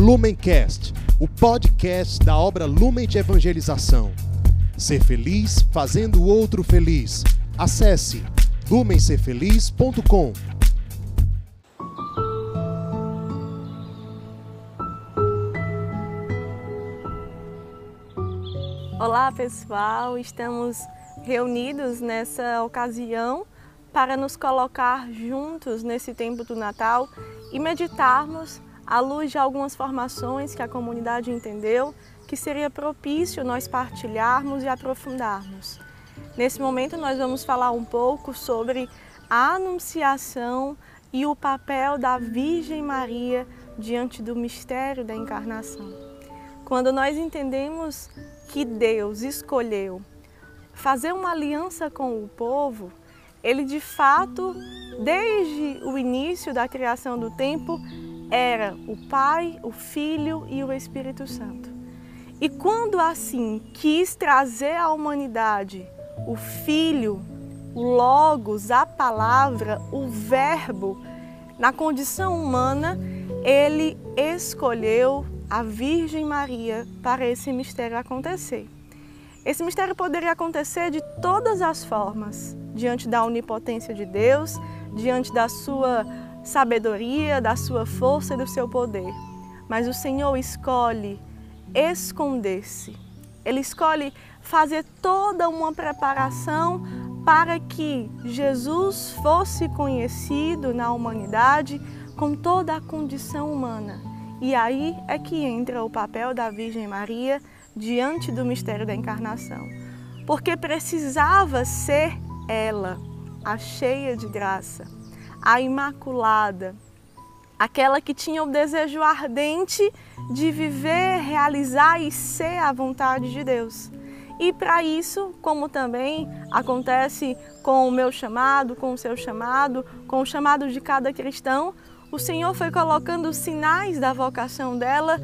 Lumencast, o podcast da obra Lumen de Evangelização. Ser feliz fazendo o outro feliz. Acesse lumencerfeliz.com. Olá pessoal, estamos reunidos nessa ocasião para nos colocar juntos nesse tempo do Natal e meditarmos à luz de algumas formações que a comunidade entendeu que seria propício nós partilharmos e aprofundarmos. Nesse momento nós vamos falar um pouco sobre a anunciação e o papel da Virgem Maria diante do mistério da encarnação. Quando nós entendemos que Deus escolheu fazer uma aliança com o povo, ele de fato, desde o início da criação do tempo, era o Pai, o Filho e o Espírito Santo. E quando assim quis trazer à humanidade o Filho, o Logos, a palavra, o Verbo, na condição humana, ele escolheu a Virgem Maria para esse mistério acontecer. Esse mistério poderia acontecer de todas as formas, diante da onipotência de Deus, diante da sua sabedoria, da sua força e do seu poder. Mas o Senhor escolhe esconder-se. Ele escolhe fazer toda uma preparação para que Jesus fosse conhecido na humanidade com toda a condição humana. E aí é que entra o papel da Virgem Maria diante do mistério da encarnação, porque precisava ser ela, a cheia de graça, a imaculada, aquela que tinha o desejo ardente de viver, realizar e ser a vontade de Deus. E para isso, como também acontece com o meu chamado, com o seu chamado, com o chamado de cada cristão, o Senhor foi colocando sinais da vocação dela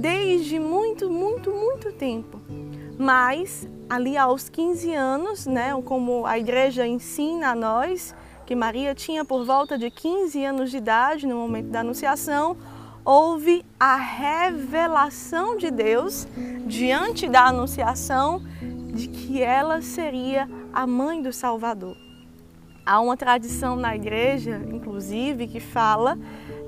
desde muito, muito, muito tempo. Mas ali aos 15 anos, né, como a igreja ensina a nós, que Maria tinha por volta de 15 anos de idade no momento da anunciação, houve a revelação de Deus diante da anunciação de que ela seria a mãe do Salvador. Há uma tradição na igreja, inclusive, que fala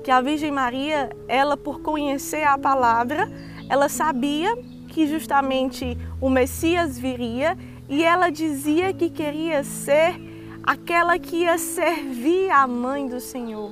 que a Virgem Maria, ela por conhecer a palavra, ela sabia que justamente o Messias viria e ela dizia que queria ser aquela que ia servir a mãe do Senhor.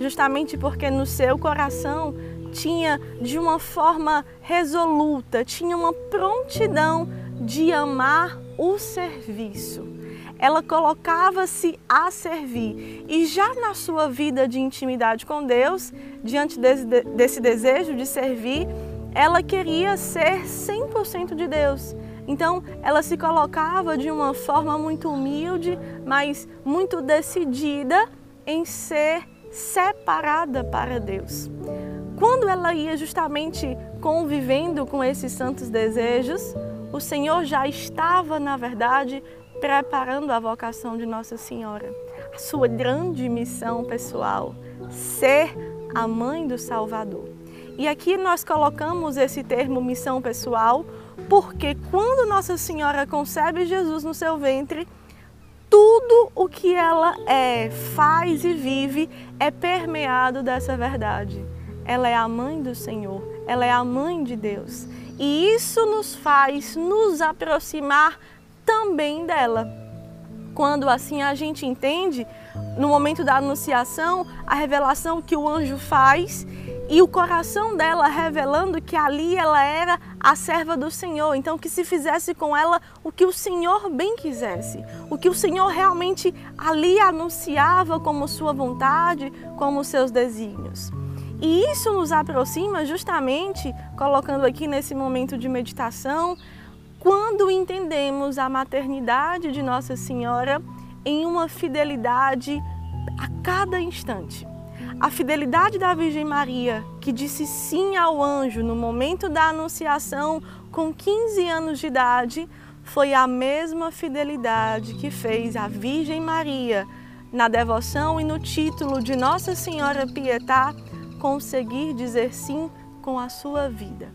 Justamente porque no seu coração tinha de uma forma resoluta, tinha uma prontidão de amar o serviço ela colocava-se a servir. E já na sua vida de intimidade com Deus, diante desse, desse desejo de servir, ela queria ser 100% de Deus. Então, ela se colocava de uma forma muito humilde, mas muito decidida em ser separada para Deus. Quando ela ia justamente convivendo com esses santos desejos, o Senhor já estava, na verdade, preparando a vocação de Nossa Senhora, a sua grande missão pessoal, ser a mãe do Salvador. E aqui nós colocamos esse termo missão pessoal porque quando Nossa Senhora concebe Jesus no seu ventre, tudo o que ela é, faz e vive é permeado dessa verdade. Ela é a mãe do Senhor, ela é a mãe de Deus. E isso nos faz nos aproximar também dela. Quando assim a gente entende, no momento da anunciação, a revelação que o anjo faz e o coração dela revelando que ali ela era a serva do Senhor, então que se fizesse com ela o que o Senhor bem quisesse, o que o Senhor realmente ali anunciava como sua vontade, como seus desígnios. E isso nos aproxima justamente, colocando aqui nesse momento de meditação, quando entendemos a maternidade de Nossa Senhora em uma fidelidade a cada instante. A fidelidade da Virgem Maria, que disse sim ao anjo no momento da anunciação com 15 anos de idade, foi a mesma fidelidade que fez a Virgem Maria na devoção e no título de Nossa Senhora Pietá conseguir dizer sim com a sua vida.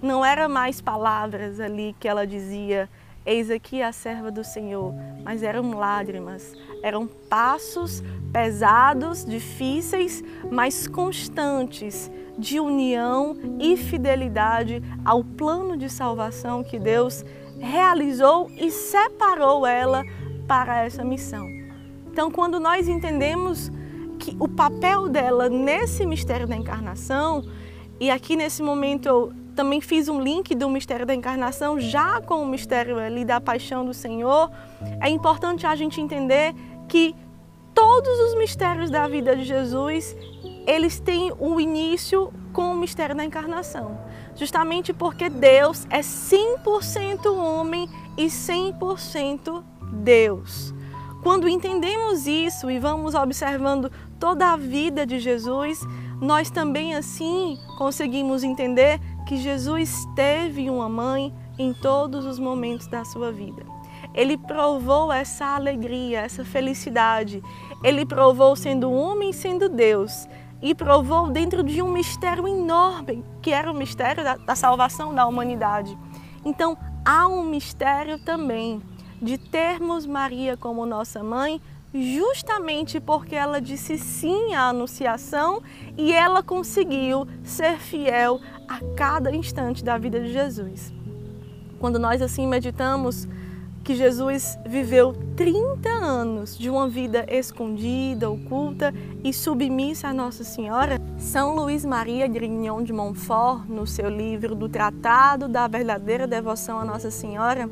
Não era mais palavras ali que ela dizia, eis aqui a serva do Senhor, mas eram lágrimas, eram passos pesados, difíceis, mas constantes de união e fidelidade ao plano de salvação que Deus realizou e separou ela para essa missão. Então, quando nós entendemos que o papel dela nesse mistério da encarnação, e aqui nesse momento eu também fiz um link do mistério da encarnação já com o mistério ali da paixão do Senhor, é importante a gente entender que todos os mistérios da vida de Jesus, eles têm o início com o mistério da encarnação. Justamente porque Deus é 100% homem e 100% Deus. Quando entendemos isso e vamos observando toda a vida de Jesus, nós também assim conseguimos entender que Jesus teve uma mãe em todos os momentos da sua vida. Ele provou essa alegria, essa felicidade. Ele provou sendo homem, sendo Deus. E provou dentro de um mistério enorme, que era o mistério da, da salvação da humanidade. Então, há um mistério também de termos Maria como nossa mãe, justamente porque ela disse sim à anunciação e ela conseguiu ser fiel a cada instante da vida de Jesus. Quando nós assim meditamos que Jesus viveu 30 anos de uma vida escondida, oculta e submissa a Nossa Senhora, São Luís Maria Grignon de Montfort, no seu livro do Tratado da Verdadeira Devoção a Nossa Senhora,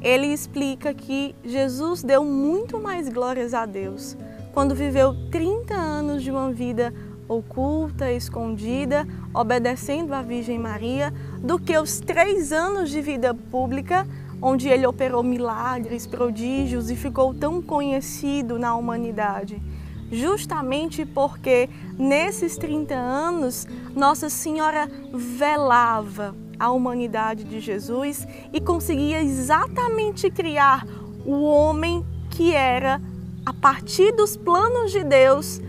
ele explica que Jesus deu muito mais glórias a Deus quando viveu 30 anos de uma vida oculta, escondida, obedecendo à Virgem Maria, do que os três anos de vida pública, onde ele operou milagres, prodígios e ficou tão conhecido na humanidade. Justamente porque nesses 30 anos Nossa Senhora velava a humanidade de Jesus e conseguia exatamente criar o homem que era, a partir dos planos de Deus,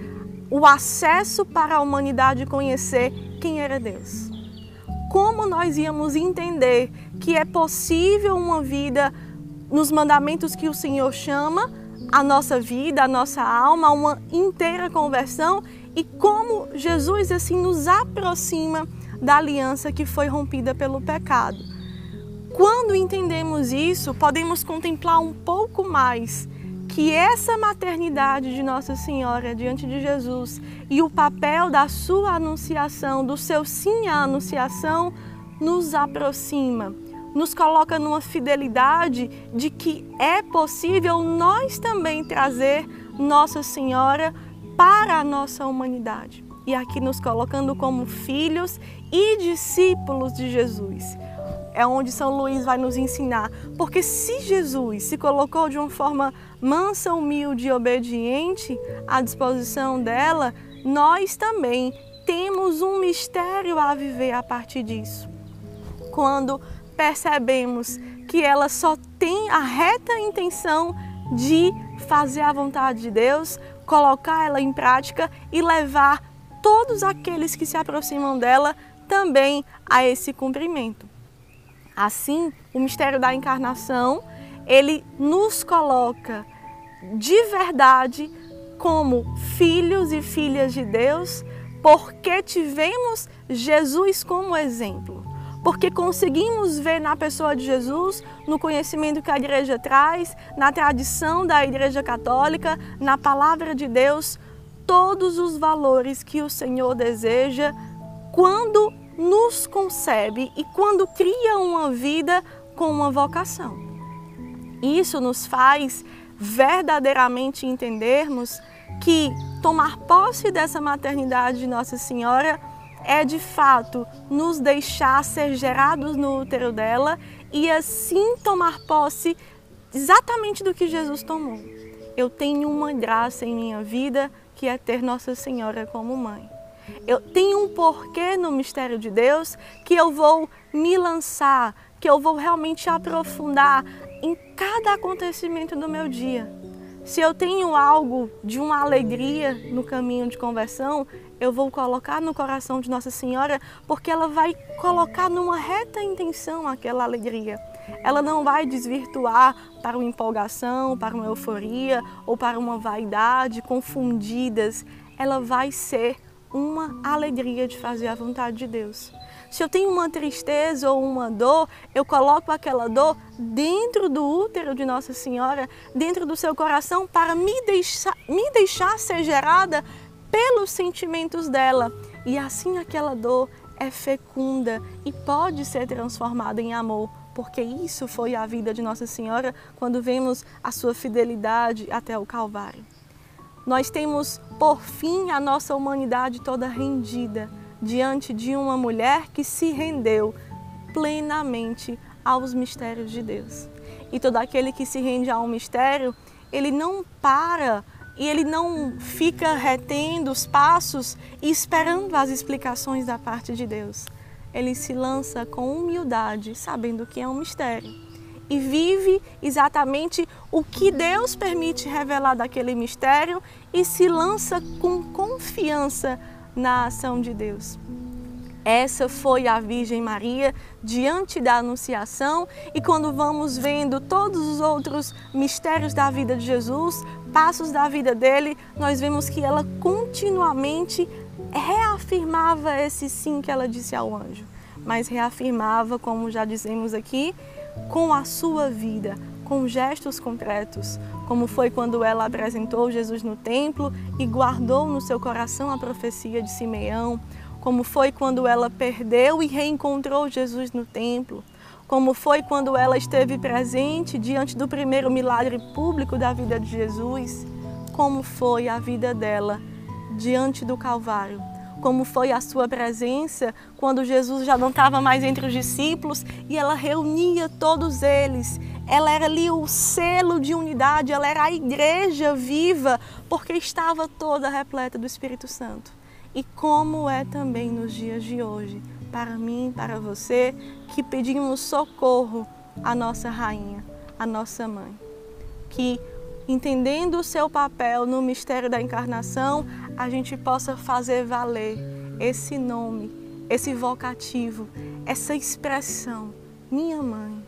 o acesso para a humanidade conhecer quem era Deus. Como nós íamos entender que é possível uma vida nos mandamentos que o Senhor chama, a nossa vida, a nossa alma, uma inteira conversão e como Jesus assim nos aproxima da aliança que foi rompida pelo pecado. Quando entendemos isso, podemos contemplar um pouco mais que essa maternidade de Nossa Senhora diante de Jesus e o papel da sua anunciação, do seu sim à anunciação, nos aproxima, nos coloca numa fidelidade de que é possível nós também trazer Nossa Senhora para a nossa humanidade e aqui nos colocando como filhos e discípulos de Jesus. É onde São Luís vai nos ensinar, porque se Jesus se colocou de uma forma mansa, humilde e obediente à disposição dela, nós também temos um mistério a viver a partir disso. Quando percebemos que ela só tem a reta intenção de fazer a vontade de Deus, colocar ela em prática e levar todos aqueles que se aproximam dela também a esse cumprimento. Assim, o mistério da encarnação, ele nos coloca de verdade como filhos e filhas de Deus, porque tivemos Jesus como exemplo. Porque conseguimos ver na pessoa de Jesus, no conhecimento que a igreja traz, na tradição da igreja católica, na palavra de Deus, todos os valores que o Senhor deseja quando nos concebe e quando cria uma vida com uma vocação. Isso nos faz verdadeiramente entendermos que tomar posse dessa maternidade de Nossa Senhora é de fato nos deixar ser gerados no útero dela e assim tomar posse exatamente do que Jesus tomou. Eu tenho uma graça em minha vida que é ter Nossa Senhora como mãe. Eu tenho um porquê no mistério de Deus que eu vou me lançar, que eu vou realmente aprofundar em cada acontecimento do meu dia. Se eu tenho algo de uma alegria no caminho de conversão, eu vou colocar no coração de Nossa Senhora, porque ela vai colocar numa reta intenção aquela alegria. Ela não vai desvirtuar para uma empolgação, para uma euforia ou para uma vaidade confundidas. Ela vai ser uma alegria de fazer a vontade de Deus. Se eu tenho uma tristeza ou uma dor, eu coloco aquela dor dentro do útero de Nossa Senhora, dentro do seu coração, para me deixar, me deixar ser gerada pelos sentimentos dela. E assim aquela dor é fecunda e pode ser transformada em amor, porque isso foi a vida de Nossa Senhora quando vemos a sua fidelidade até o Calvário. Nós temos por fim a nossa humanidade toda rendida diante de uma mulher que se rendeu plenamente aos mistérios de Deus. E todo aquele que se rende a um mistério, ele não para e ele não fica retendo os passos e esperando as explicações da parte de Deus. Ele se lança com humildade, sabendo que é um mistério. E vive exatamente o que Deus permite revelar daquele mistério e se lança com confiança na ação de Deus. Essa foi a Virgem Maria diante da Anunciação, e quando vamos vendo todos os outros mistérios da vida de Jesus, passos da vida dele, nós vemos que ela continuamente reafirmava esse sim que ela disse ao anjo, mas reafirmava, como já dizemos aqui, com a sua vida, com gestos concretos, como foi quando ela apresentou Jesus no templo e guardou no seu coração a profecia de Simeão, como foi quando ela perdeu e reencontrou Jesus no templo, como foi quando ela esteve presente diante do primeiro milagre público da vida de Jesus, como foi a vida dela diante do Calvário, como foi a sua presença quando Jesus já não estava mais entre os discípulos e ela reunia todos eles. Ela era ali o selo de unidade, ela era a igreja viva, porque estava toda repleta do Espírito Santo e como é também nos dias de hoje, para mim, para você, que pedimos socorro à nossa rainha, à nossa mãe. Que, entendendo o seu papel no mistério da encarnação, a gente possa fazer valer esse nome, esse vocativo, essa expressão, minha mãe,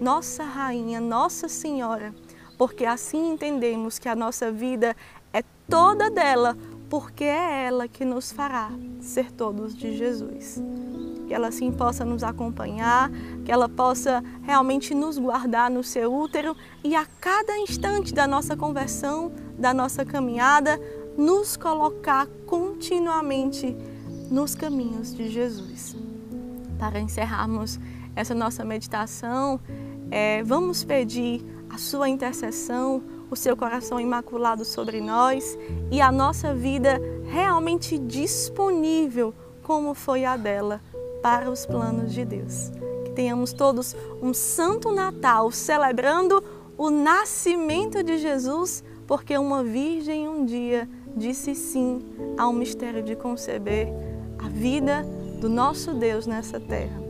nossa rainha, Nossa Senhora, porque assim entendemos que a nossa vida é toda dela porque é ela que nos fará ser todos de Jesus. Que ela assim possa nos acompanhar, que ela possa realmente nos guardar no seu útero e a cada instante da nossa conversão, da nossa caminhada, nos colocar continuamente nos caminhos de Jesus. Para encerrarmos essa nossa meditação, é, vamos pedir a sua intercessão o seu coração imaculado sobre nós e a nossa vida realmente disponível, como foi a dela, para os planos de Deus. Que tenhamos todos um Santo Natal celebrando o nascimento de Jesus, porque uma virgem um dia disse sim ao mistério de conceber a vida do nosso Deus nessa terra.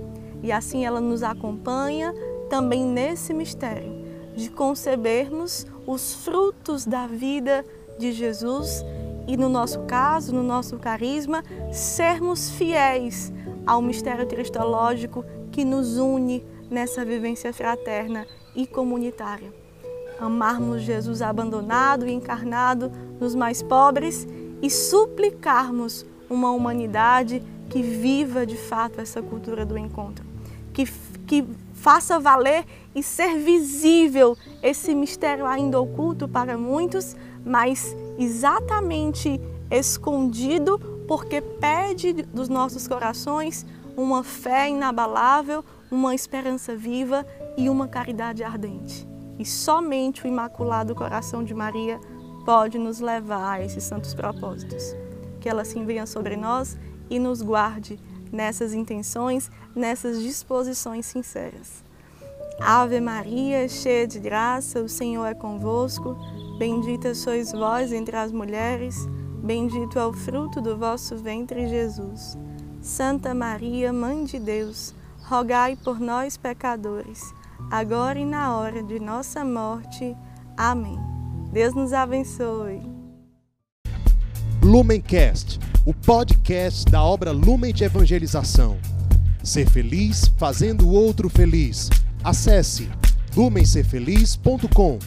E assim ela nos acompanha também nesse mistério de concebermos os frutos da vida de Jesus e, no nosso caso, no nosso carisma, sermos fiéis ao mistério cristológico que nos une nessa vivência fraterna e comunitária. Amarmos Jesus abandonado e encarnado nos mais pobres e suplicarmos uma humanidade que viva de fato essa cultura do encontro, que, que faça valer e ser visível esse mistério ainda oculto para muitos, mas exatamente escondido, porque pede dos nossos corações uma fé inabalável, uma esperança viva e uma caridade ardente. E somente o Imaculado Coração de Maria pode nos levar a esses santos propósitos. Que ela assim venha sobre nós e nos guarde nessas intenções, nessas disposições sinceras. Ave Maria, cheia de graça, o Senhor é convosco. Bendita sois vós entre as mulheres, bendito é o fruto do vosso ventre, Jesus. Santa Maria, Mãe de Deus, rogai por nós, pecadores, agora e na hora de nossa morte. Amém. Deus nos abençoe. Lumencast o podcast da obra Lumen de Evangelização. Ser feliz fazendo o outro feliz. Acesse lumencerfeliz.com.